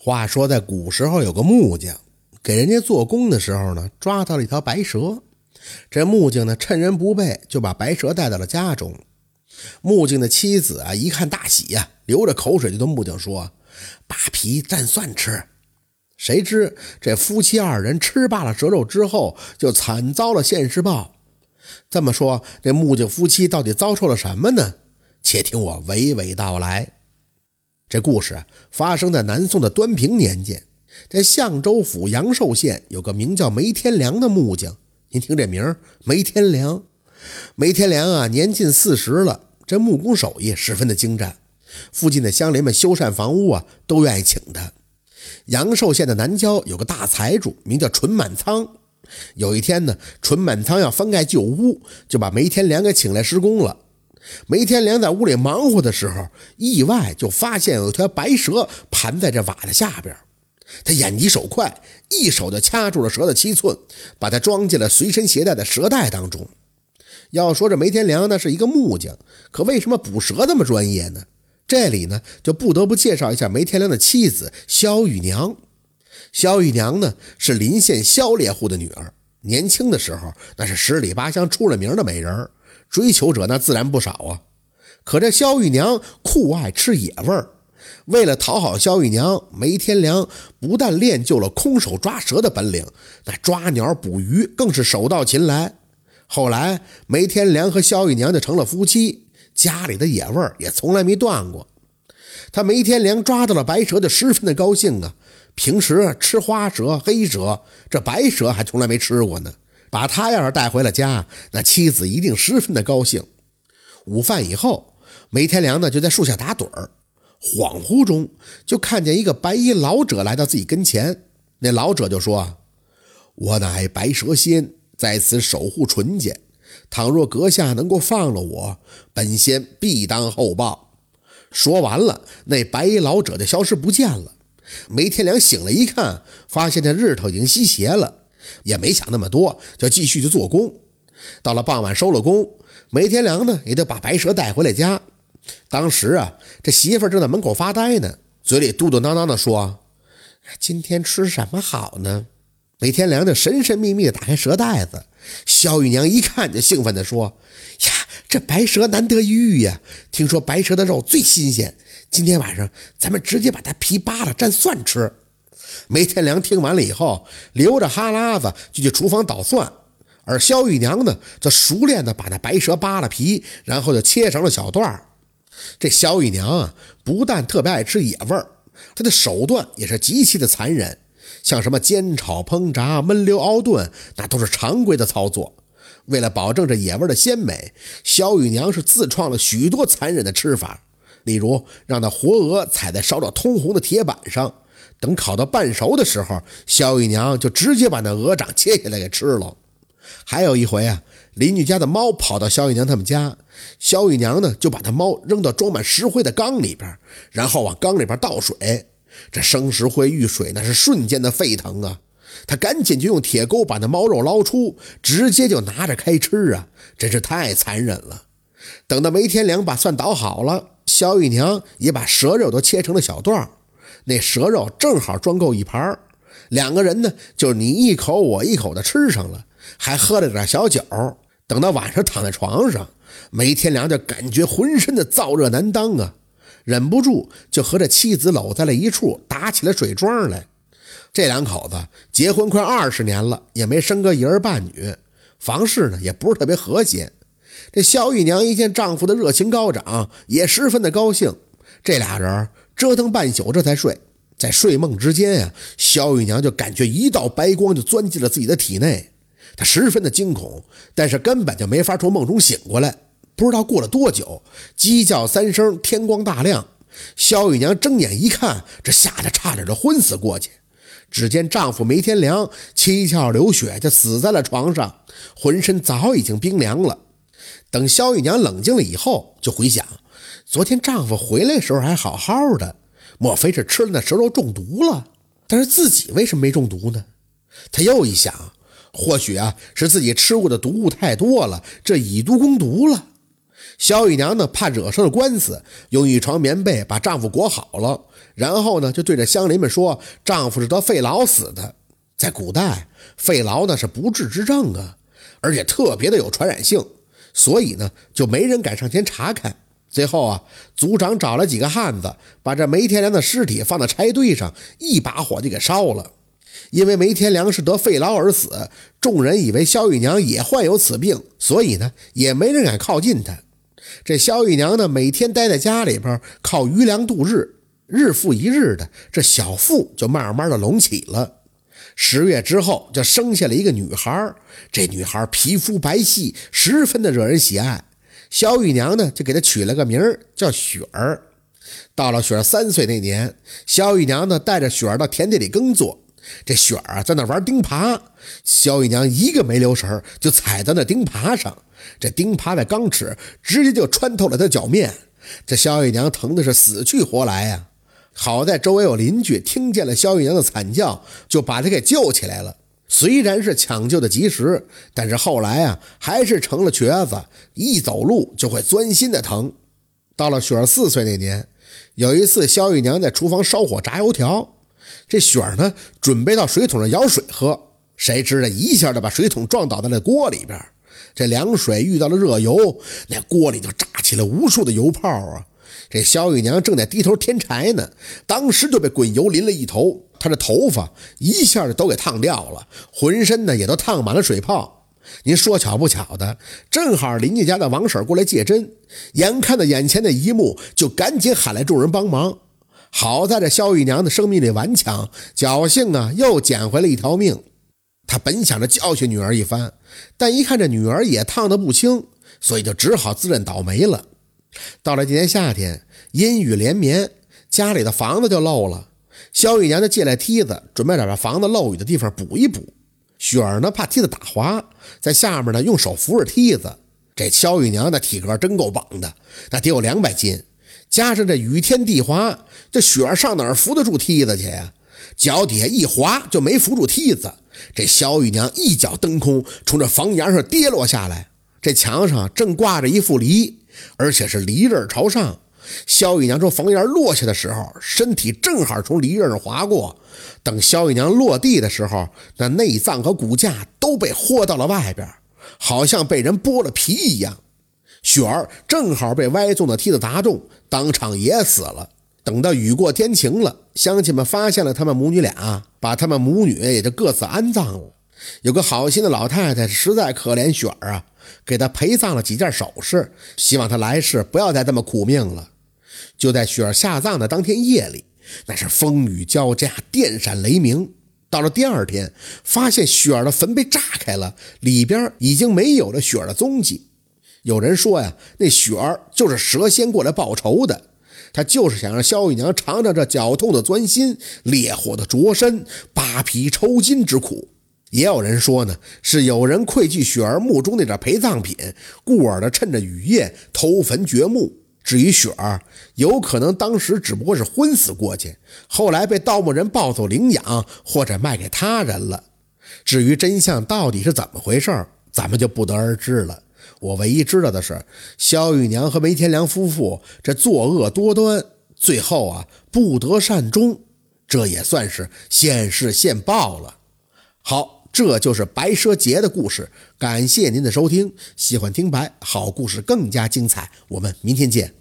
话说，在古时候有个木匠，给人家做工的时候呢，抓到了一条白蛇。这木匠呢，趁人不备，就把白蛇带到了家中。木匠的妻子啊，一看大喜呀，流着口水就对木匠说：“扒皮蘸蒜吃。”谁知这夫妻二人吃罢了蛇肉之后，就惨遭了现世报。这么说，这木匠夫妻到底遭受了什么呢？且听我娓娓道来。这故事啊发生在南宋的端平年间，在象州府阳寿县有个名叫梅天良的木匠。您听这名儿，梅天良。梅天良啊，年近四十了，这木工手艺十分的精湛。附近的乡邻们修缮房屋啊，都愿意请他。阳寿县的南郊有个大财主，名叫纯满仓。有一天呢，纯满仓要翻盖旧屋，就把梅天良给请来施工了。梅天良在屋里忙活的时候，意外就发现有条白蛇盘在这瓦的下边。他眼疾手快，一手就掐住了蛇的七寸，把它装进了随身携带的蛇袋当中。要说这梅天良呢是一个木匠，可为什么捕蛇这么专业呢？这里呢就不得不介绍一下梅天良的妻子萧玉娘。萧玉娘呢是临县萧猎户的女儿，年轻的时候那是十里八乡出了名的美人儿。追求者那自然不少啊，可这萧玉娘酷爱吃野味儿，为了讨好萧玉娘，梅天良不但练就了空手抓蛇的本领，那抓鸟捕鱼更是手到擒来。后来梅天良和萧玉娘就成了夫妻，家里的野味儿也从来没断过。他梅天良抓到了白蛇，就十分的高兴啊。平时吃花蛇、黑蛇，这白蛇还从来没吃过呢。把他要是带回了家，那妻子一定十分的高兴。午饭以后，梅天良呢就在树下打盹儿，恍惚中就看见一个白衣老者来到自己跟前。那老者就说：“我乃白蛇仙，在此守护纯洁。倘若阁下能够放了我，本仙必当厚报。”说完了，那白衣老者就消失不见了。梅天良醒了一看，发现这日头已经西斜了。也没想那么多，就继续去做工。到了傍晚收了工，梅天良呢也得把白蛇带回了家。当时啊，这媳妇正在门口发呆呢，嘴里嘟嘟囔囔的说：“今天吃什么好呢？”梅天良就神神秘秘的打开蛇袋子。萧玉娘一看就兴奋地说：“呀，这白蛇难得一遇呀！听说白蛇的肉最新鲜，今天晚上咱们直接把它皮扒了蘸蒜吃。”梅天良听完了以后，流着哈喇子就去厨房捣蒜，而萧玉娘呢，则熟练地把那白蛇扒了皮，然后就切成了小段儿。这萧玉娘啊，不但特别爱吃野味儿，她的手段也是极其的残忍，像什么煎炒烹炸、焖溜熬炖，那都是常规的操作。为了保证这野味的鲜美，萧玉娘是自创了许多残忍的吃法，例如让那活鹅踩在烧着通红的铁板上。等烤到半熟的时候，萧玉娘就直接把那鹅掌切下来给吃了。还有一回啊，邻居家的猫跑到萧玉娘他们家，萧玉娘呢就把那猫扔到装满石灰的缸里边，然后往缸里边倒水。这生石灰遇水那是瞬间的沸腾啊！她赶紧就用铁钩把那猫肉捞出，直接就拿着开吃啊！真是太残忍了。等到梅天良把蒜捣好了，萧玉娘也把蛇肉都切成了小段。那蛇肉正好装够一盘儿两个人呢就你一口我一口的吃上了，还喝了点小酒。等到晚上躺在床上，梅天良就感觉浑身的燥热难当啊，忍不住就和这妻子搂在了一处，打起了水桩来。这两口子结婚快二十年了，也没生个一儿半女，房事呢也不是特别和谐。这萧玉娘一见丈夫的热情高涨，也十分的高兴。这俩人。折腾半宿，这才睡。在睡梦之间呀，萧玉娘就感觉一道白光就钻进了自己的体内，她十分的惊恐，但是根本就没法从梦中醒过来。不知道过了多久，鸡叫三声，天光大亮，萧玉娘睁眼一看，这吓得差点就昏死过去。只见丈夫梅天良七窍流血，就死在了床上，浑身早已经冰凉了。等萧玉娘冷静了以后，就回想。昨天丈夫回来的时候还好好的，莫非是吃了那蛇肉中毒了？但是自己为什么没中毒呢？她又一想，或许啊是自己吃过的毒物太多了，这以毒攻毒了。萧玉娘呢怕惹上了官司，用一床棉被把丈夫裹好了，然后呢就对着乡邻们说丈夫是得肺痨死的。在古代，肺痨呢是不治之症啊，而且特别的有传染性，所以呢就没人敢上前查看。最后啊，族长找了几个汉子，把这梅天良的尸体放在柴堆上，一把火就给烧了。因为梅天良是得肺痨而死，众人以为萧玉娘也患有此病，所以呢，也没人敢靠近她。这萧玉娘呢，每天待在家里边，靠余粮度日，日复一日的，这小腹就慢慢的隆起了。十月之后，就生下了一个女孩。这女孩皮肤白皙，十分的惹人喜爱。萧玉娘呢，就给她取了个名儿，叫雪儿。到了雪儿三岁那年，萧玉娘呢，带着雪儿到田地里耕作。这雪儿啊，在那玩钉耙，萧玉娘一个没留神，就踩在那钉耙上。这钉耙的钢齿直接就穿透了她脚面。这萧玉娘疼的是死去活来呀！好在周围有邻居听见了萧玉娘的惨叫，就把她给救起来了。虽然是抢救的及时，但是后来啊，还是成了瘸子，一走路就会钻心的疼。到了雪儿四岁那年，有一次萧玉娘在厨房烧火炸油条，这雪儿呢准备到水桶上舀水喝，谁知道一下就把水桶撞倒在了锅里边，这凉水遇到了热油，那锅里就炸起了无数的油泡啊！这萧玉娘正在低头添柴呢，当时就被滚油淋了一头。她的头发一下就都给烫掉了，浑身呢也都烫满了水泡。您说巧不巧的，正好邻居家的王婶过来借针，眼看着眼前的一幕，就赶紧喊来众人帮忙。好在这萧玉娘的生命力顽强，侥幸啊又捡回了一条命。她本想着教训女儿一番，但一看这女儿也烫得不轻，所以就只好自认倒霉了。到了今年夏天，阴雨连绵，家里的房子就漏了。萧玉娘就借来梯子，准备找把房子漏雨的地方补一补。雪儿呢，怕梯子打滑，在下面呢用手扶着梯子。这萧玉娘的体格真够棒的，那得有两百斤，加上这雨天地滑，这雪儿上哪儿扶得住梯子去呀？脚底下一滑就没扶住梯子，这萧玉娘一脚蹬空，从这房檐上跌落下来。这墙上正挂着一副梨，而且是梨刃朝上。萧玉娘从房檐落下的时候，身体正好从梨刃上划过。等萧玉娘落地的时候，那内脏和骨架都被豁到了外边，好像被人剥了皮一样。雪儿正好被歪纵的梯子砸中，当场也死了。等到雨过天晴了，乡亲们发现了他们母女俩，把他们母女也就各自安葬了。有个好心的老太太实在可怜雪儿啊，给他陪葬了几件首饰，希望他来世不要再这么苦命了。就在雪儿下葬的当天夜里，那是风雨交加，电闪雷鸣。到了第二天，发现雪儿的坟被炸开了，里边已经没有了雪儿的踪迹。有人说呀，那雪儿就是蛇仙过来报仇的，他就是想让萧玉娘尝尝这绞痛的钻心、烈火的灼身、扒皮抽筋之苦。也有人说呢，是有人窥觊雪儿墓中那点陪葬品，故而的趁着雨夜偷坟掘墓。至于雪儿，有可能当时只不过是昏死过去，后来被盗墓人抱走领养，或者卖给他人了。至于真相到底是怎么回事咱们就不得而知了。我唯一知道的是，萧玉娘和梅天良夫妇这作恶多端，最后啊不得善终，这也算是现世现报了。好，这就是白蛇节的故事。感谢您的收听，喜欢听白好故事更加精彩，我们明天见。